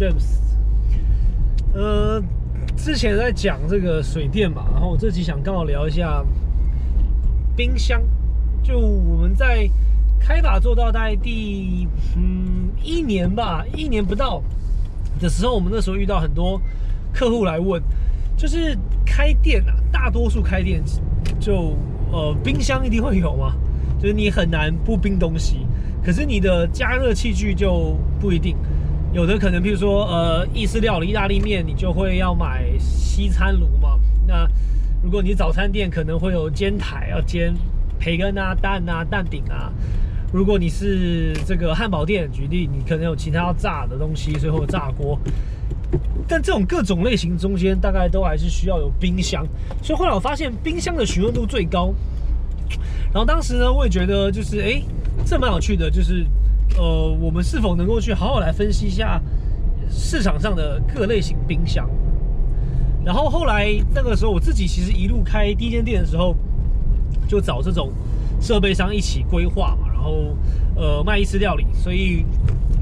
James。呃，之前在讲这个水电嘛，然后我这期想刚好聊一下冰箱。就我们在开法做到大概第嗯一年吧，一年不到的时候，我们那时候遇到很多客户来问，就是开店啊，大多数开店就呃冰箱一定会有嘛，就是你很难不冰东西。可是你的加热器具就不一定，有的可能，譬如说，呃，意式料理、意大利面，你就会要买西餐炉嘛。那如果你早餐店，可能会有煎台要煎培根啊、蛋啊、蛋饼啊。如果你是这个汉堡店，举例，你可能有其他要炸的东西，所以会有炸锅。但这种各种类型中间，大概都还是需要有冰箱。所以后来我发现，冰箱的询问度最高。然后当时呢，我也觉得就是，哎。这蛮有趣的，就是，呃，我们是否能够去好好来分析一下市场上的各类型冰箱？然后后来那个时候，我自己其实一路开第一间店的时候，就找这种设备商一起规划嘛，然后呃卖意式料理，所以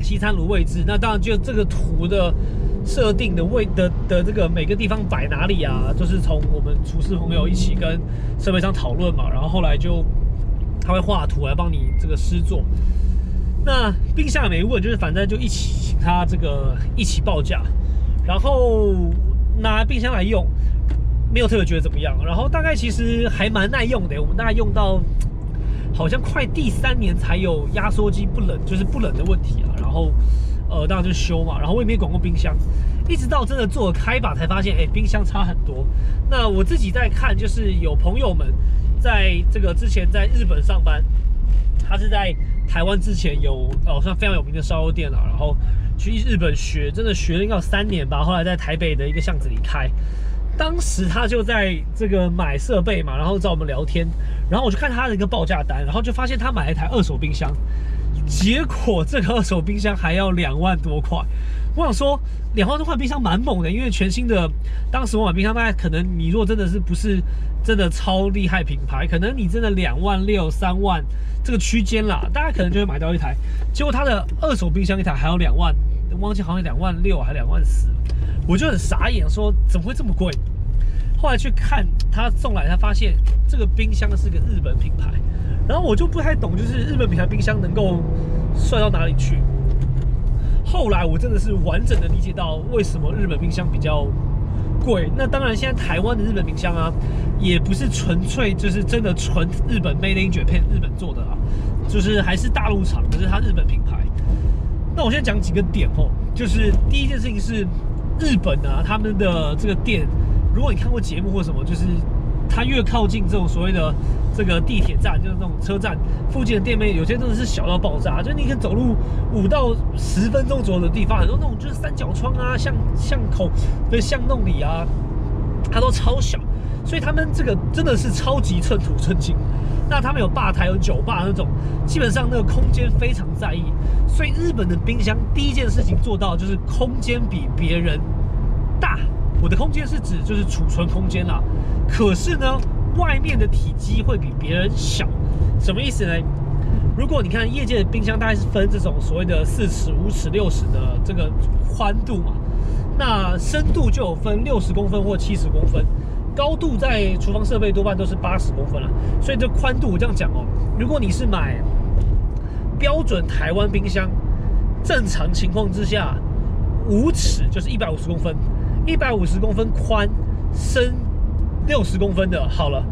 西餐炉位置，那当然就这个图的设定的位的的这个每个地方摆哪里啊，就是从我们厨师朋友一起跟设备商讨论嘛，然后后来就。他会画图来帮你这个施作。那冰箱也没问，就是反正就一起请他这个一起报价，然后拿冰箱来用，没有特别觉得怎么样。然后大概其实还蛮耐用的，我们大概用到好像快第三年才有压缩机不冷，就是不冷的问题啊。然后呃，当然就修嘛。然后我也没管过冰箱，一直到真的做了开把才发现，哎，冰箱差很多。那我自己在看，就是有朋友们。在这个之前在日本上班，他是在台湾之前有哦算非常有名的烧肉店了，然后去日本学，真的学了应该有三年吧。后来在台北的一个巷子里开，当时他就在这个买设备嘛，然后找我们聊天，然后我就看他的一个报价单，然后就发现他买了一台二手冰箱，结果这个二手冰箱还要两万多块。我想说，两万多块冰箱蛮猛的，因为全新的，当时我买冰箱大概可能你如果真的是不是真的超厉害品牌，可能你真的两万六、三万这个区间啦，大家可能就会买到一台。结果它的二手冰箱一台还要两万，忘记好像两万六还两万四，我就很傻眼，说怎么会这么贵？后来去看他送来，他发现这个冰箱是个日本品牌，然后我就不太懂，就是日本品牌冰箱能够帅到哪里去？后来我真的是完整的理解到为什么日本冰箱比较贵。那当然，现在台湾的日本冰箱啊，也不是纯粹就是真的纯日本 Made in Japan 日本做的啊，就是还是大陆厂，可是它日本品牌。那我先讲几个点哦，就是第一件事情是日本啊，他们的这个店，如果你看过节目或什么，就是。它越靠近这种所谓的这个地铁站，就是那种车站附近的店面，有些真的是小到爆炸，就你可以走路五到十分钟左右的地方，很多那种就是三角窗啊、巷巷口的巷弄里啊，它都超小，所以他们这个真的是超级寸土寸金。那他们有吧台、有酒吧那种，基本上那个空间非常在意，所以日本的冰箱第一件事情做到就是空间比别人大。我的空间是指就是储存空间啦，可是呢，外面的体积会比别人小，什么意思呢？如果你看业界的冰箱，大概是分这种所谓的四尺、五尺、六尺的这个宽度嘛，那深度就有分六十公分或七十公分，高度在厨房设备多半都是八十公分了，所以这宽度我这样讲哦，如果你是买标准台湾冰箱，正常情况之下五尺就是一百五十公分。一百五十公分宽，深六十公分的，好了，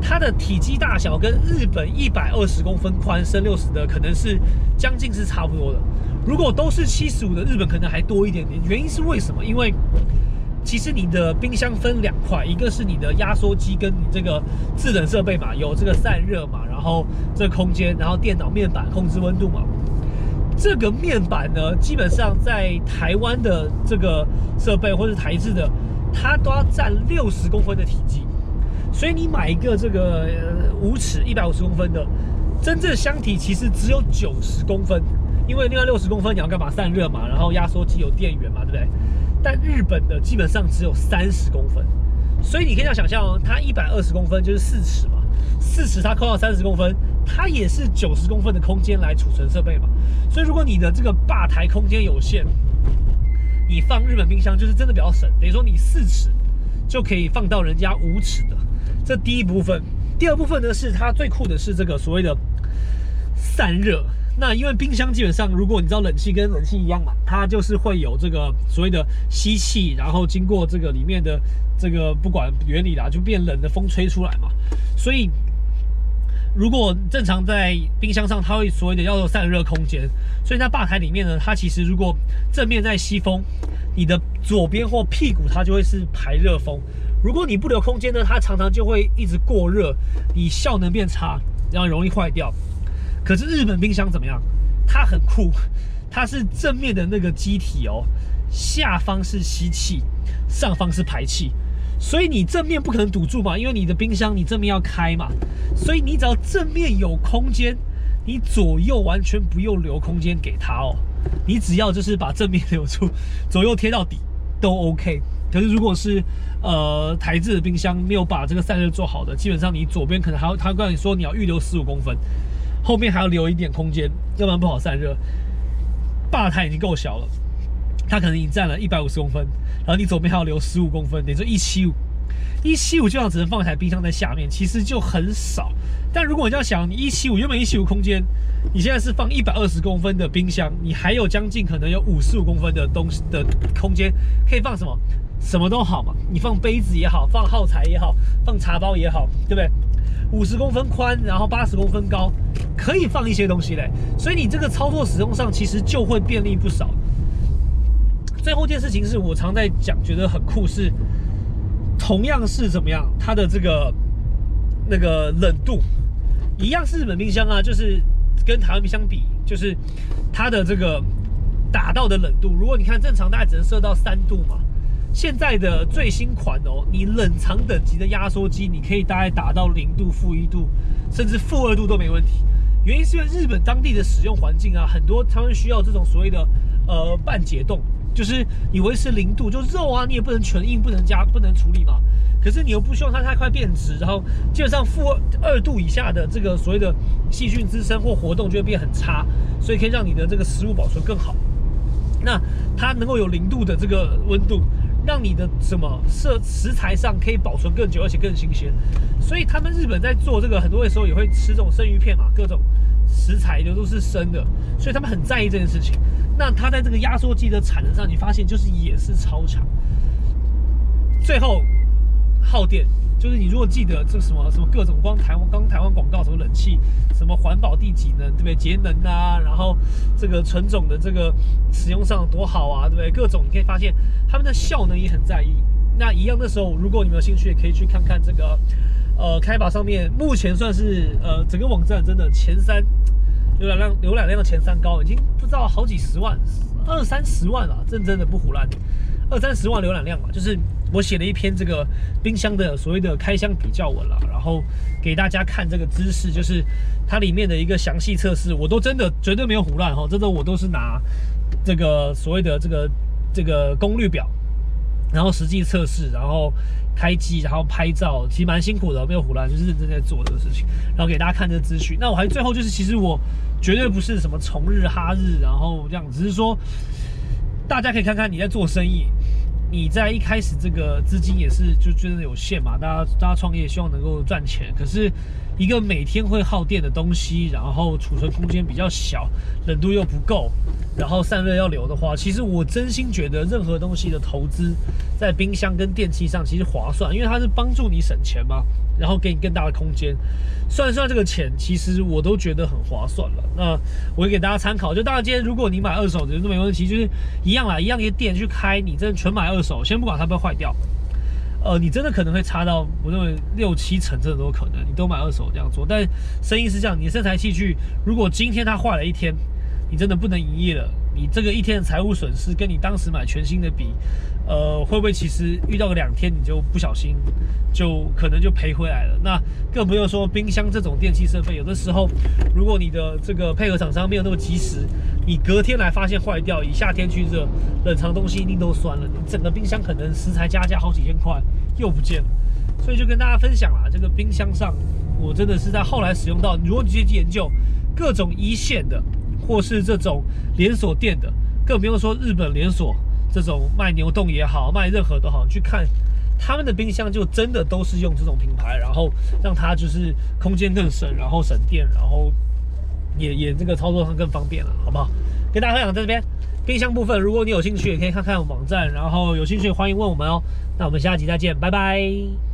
它的体积大小跟日本一百二十公分宽、深六十的可能是将近是差不多的。如果都是七十五的，日本可能还多一点点。原因是为什么？因为其实你的冰箱分两块，一个是你的压缩机跟你这个制冷设备嘛，有这个散热嘛，然后这空间，然后电脑面板控制温度嘛。这个面板呢，基本上在台湾的这个设备或者台制的，它都要占六十公分的体积，所以你买一个这个五尺一百五十公分的，真正箱体其实只有九十公分，因为另外六十公分你要干嘛？散热嘛，然后压缩机有电源嘛，对不对？但日本的基本上只有三十公分，所以你可以这样想象哦，它一百二十公分就是四尺嘛，四尺它扣到三十公分。它也是九十公分的空间来储存设备嘛，所以如果你的这个吧台空间有限，你放日本冰箱就是真的比较省，等于说你四尺就可以放到人家五尺的。这第一部分，第二部分呢是它最酷的是这个所谓的散热。那因为冰箱基本上，如果你知道冷气跟冷气一样嘛，它就是会有这个所谓的吸气，然后经过这个里面的这个不管原理啦，就变冷的风吹出来嘛。所以如果正常在冰箱上，它会所谓的叫做散热空间。所以在吧台里面呢，它其实如果正面在吸风，你的左边或屁股它就会是排热风。如果你不留空间呢，它常常就会一直过热，你效能变差，然后容易坏掉。可是日本冰箱怎么样？它很酷，它是正面的那个机体哦，下方是吸气，上方是排气，所以你正面不可能堵住嘛，因为你的冰箱你正面要开嘛，所以你只要正面有空间，你左右完全不用留空间给它哦，你只要就是把正面留住，左右贴到底都 OK。可是如果是呃台制的冰箱没有把这个散热做好的，基本上你左边可能还要他跟你说你要预留十五公分。后面还要留一点空间，要不然不好散热。吧台已经够小了，它可能已经占了一百五十公分，然后你左边还要留十五公分，等于说一七五，一七五就像只能放一台冰箱在下面，其实就很少。但如果你这样想，你一七五原本一七五空间，你现在是放一百二十公分的冰箱，你还有将近可能有五十五公分的东西的空间，可以放什么？什么都好嘛，你放杯子也好，放耗材也好，放茶包也好，对不对？五十公分宽，然后八十公分高，可以放一些东西嘞，所以你这个操作使用上其实就会便利不少。最后一件事情是我常在讲，觉得很酷是，同样是怎么样，它的这个那个冷度一样是日本冰箱啊，就是跟台湾冰箱比，就是它的这个打到的冷度，如果你看正常大概只能设到三度嘛。现在的最新款哦，你冷藏等级的压缩机，你可以大概打到零度、负一度，甚至负二度都没问题。原因是因为日本当地的使用环境啊，很多他们需要这种所谓的呃半解冻，就是你维持零度，就肉啊你也不能全硬，不能加，不能处理嘛。可是你又不希望它太快变质，然后基本上负二度以下的这个所谓的细菌滋生或活动就会变很差，所以可以让你的这个食物保存更好。那它能够有零度的这个温度。让你的什么色食材上可以保存更久，而且更新鲜。所以他们日本在做这个，很多的时候也会吃这种生鱼片嘛，各种食材的都是生的，所以他们很在意这件事情。那它在这个压缩机的产能上，你发现就是也是超强。最后耗电。就是你如果记得这什么什么各种光台湾刚台湾广告什么冷气什么环保第几能对不对节能啊，然后这个纯种的这个使用上多好啊对不对？各种你可以发现他们的效能也很在意。那一样的时候，如果你们有兴趣，也可以去看看这个呃开发上面，目前算是呃整个网站真的前三浏览量浏览量前三高，已经不知道好几十万二三十万了，真真的不胡乱。二三十万浏览量嘛，就是我写了一篇这个冰箱的所谓的开箱比较文了，然后给大家看这个知识，就是它里面的一个详细测试，我都真的绝对没有胡乱哈，真的我都是拿这个所谓的这个这个功率表，然后实际测试，然后开机，然后拍照，其实蛮辛苦的，没有胡乱，就是认真在做这个事情，然后给大家看这个资讯。那我还最后就是，其实我绝对不是什么从日哈日，然后这样，只是说。大家可以看看你在做生意，你在一开始这个资金也是就真的有限嘛？大家大家创业希望能够赚钱，可是一个每天会耗电的东西，然后储存空间比较小，冷度又不够，然后散热要留的话，其实我真心觉得任何东西的投资在冰箱跟电器上其实划算，因为它是帮助你省钱嘛。然后给你更大的空间，算算这个钱，其实我都觉得很划算了。那我也给大家参考，就大家今天如果你买二手的都没问题，就是一样啦，一样一个店去开，你真的全买二手，先不管它会不会坏掉，呃，你真的可能会差到我认为六七成，真的都有可能，你都买二手这样做。但生意是这样，你的生材器具如果今天它坏了一天，你真的不能营业了。你这个一天的财务损失，跟你当时买全新的比，呃，会不会其实遇到个两天，你就不小心，就可能就赔回来了？那更不用说冰箱这种电器设备，有的时候，如果你的这个配合厂商没有那么及时，你隔天来发现坏掉，以夏天去热，冷藏东西一定都酸了，你整个冰箱可能食材加价好几千块又不见了。所以就跟大家分享啦，这个冰箱上，我真的是在后来使用到，如果你去研究各种一线的。或是这种连锁店的，更不用说日本连锁这种卖牛冻也好，卖任何都好，去看他们的冰箱就真的都是用这种品牌，然后让它就是空间更省，然后省电，然后也也这个操作上更方便了，好不好？跟大家分享在这边冰箱部分，如果你有兴趣，也可以看看网站，然后有兴趣欢迎问我们哦。那我们下集再见，拜拜。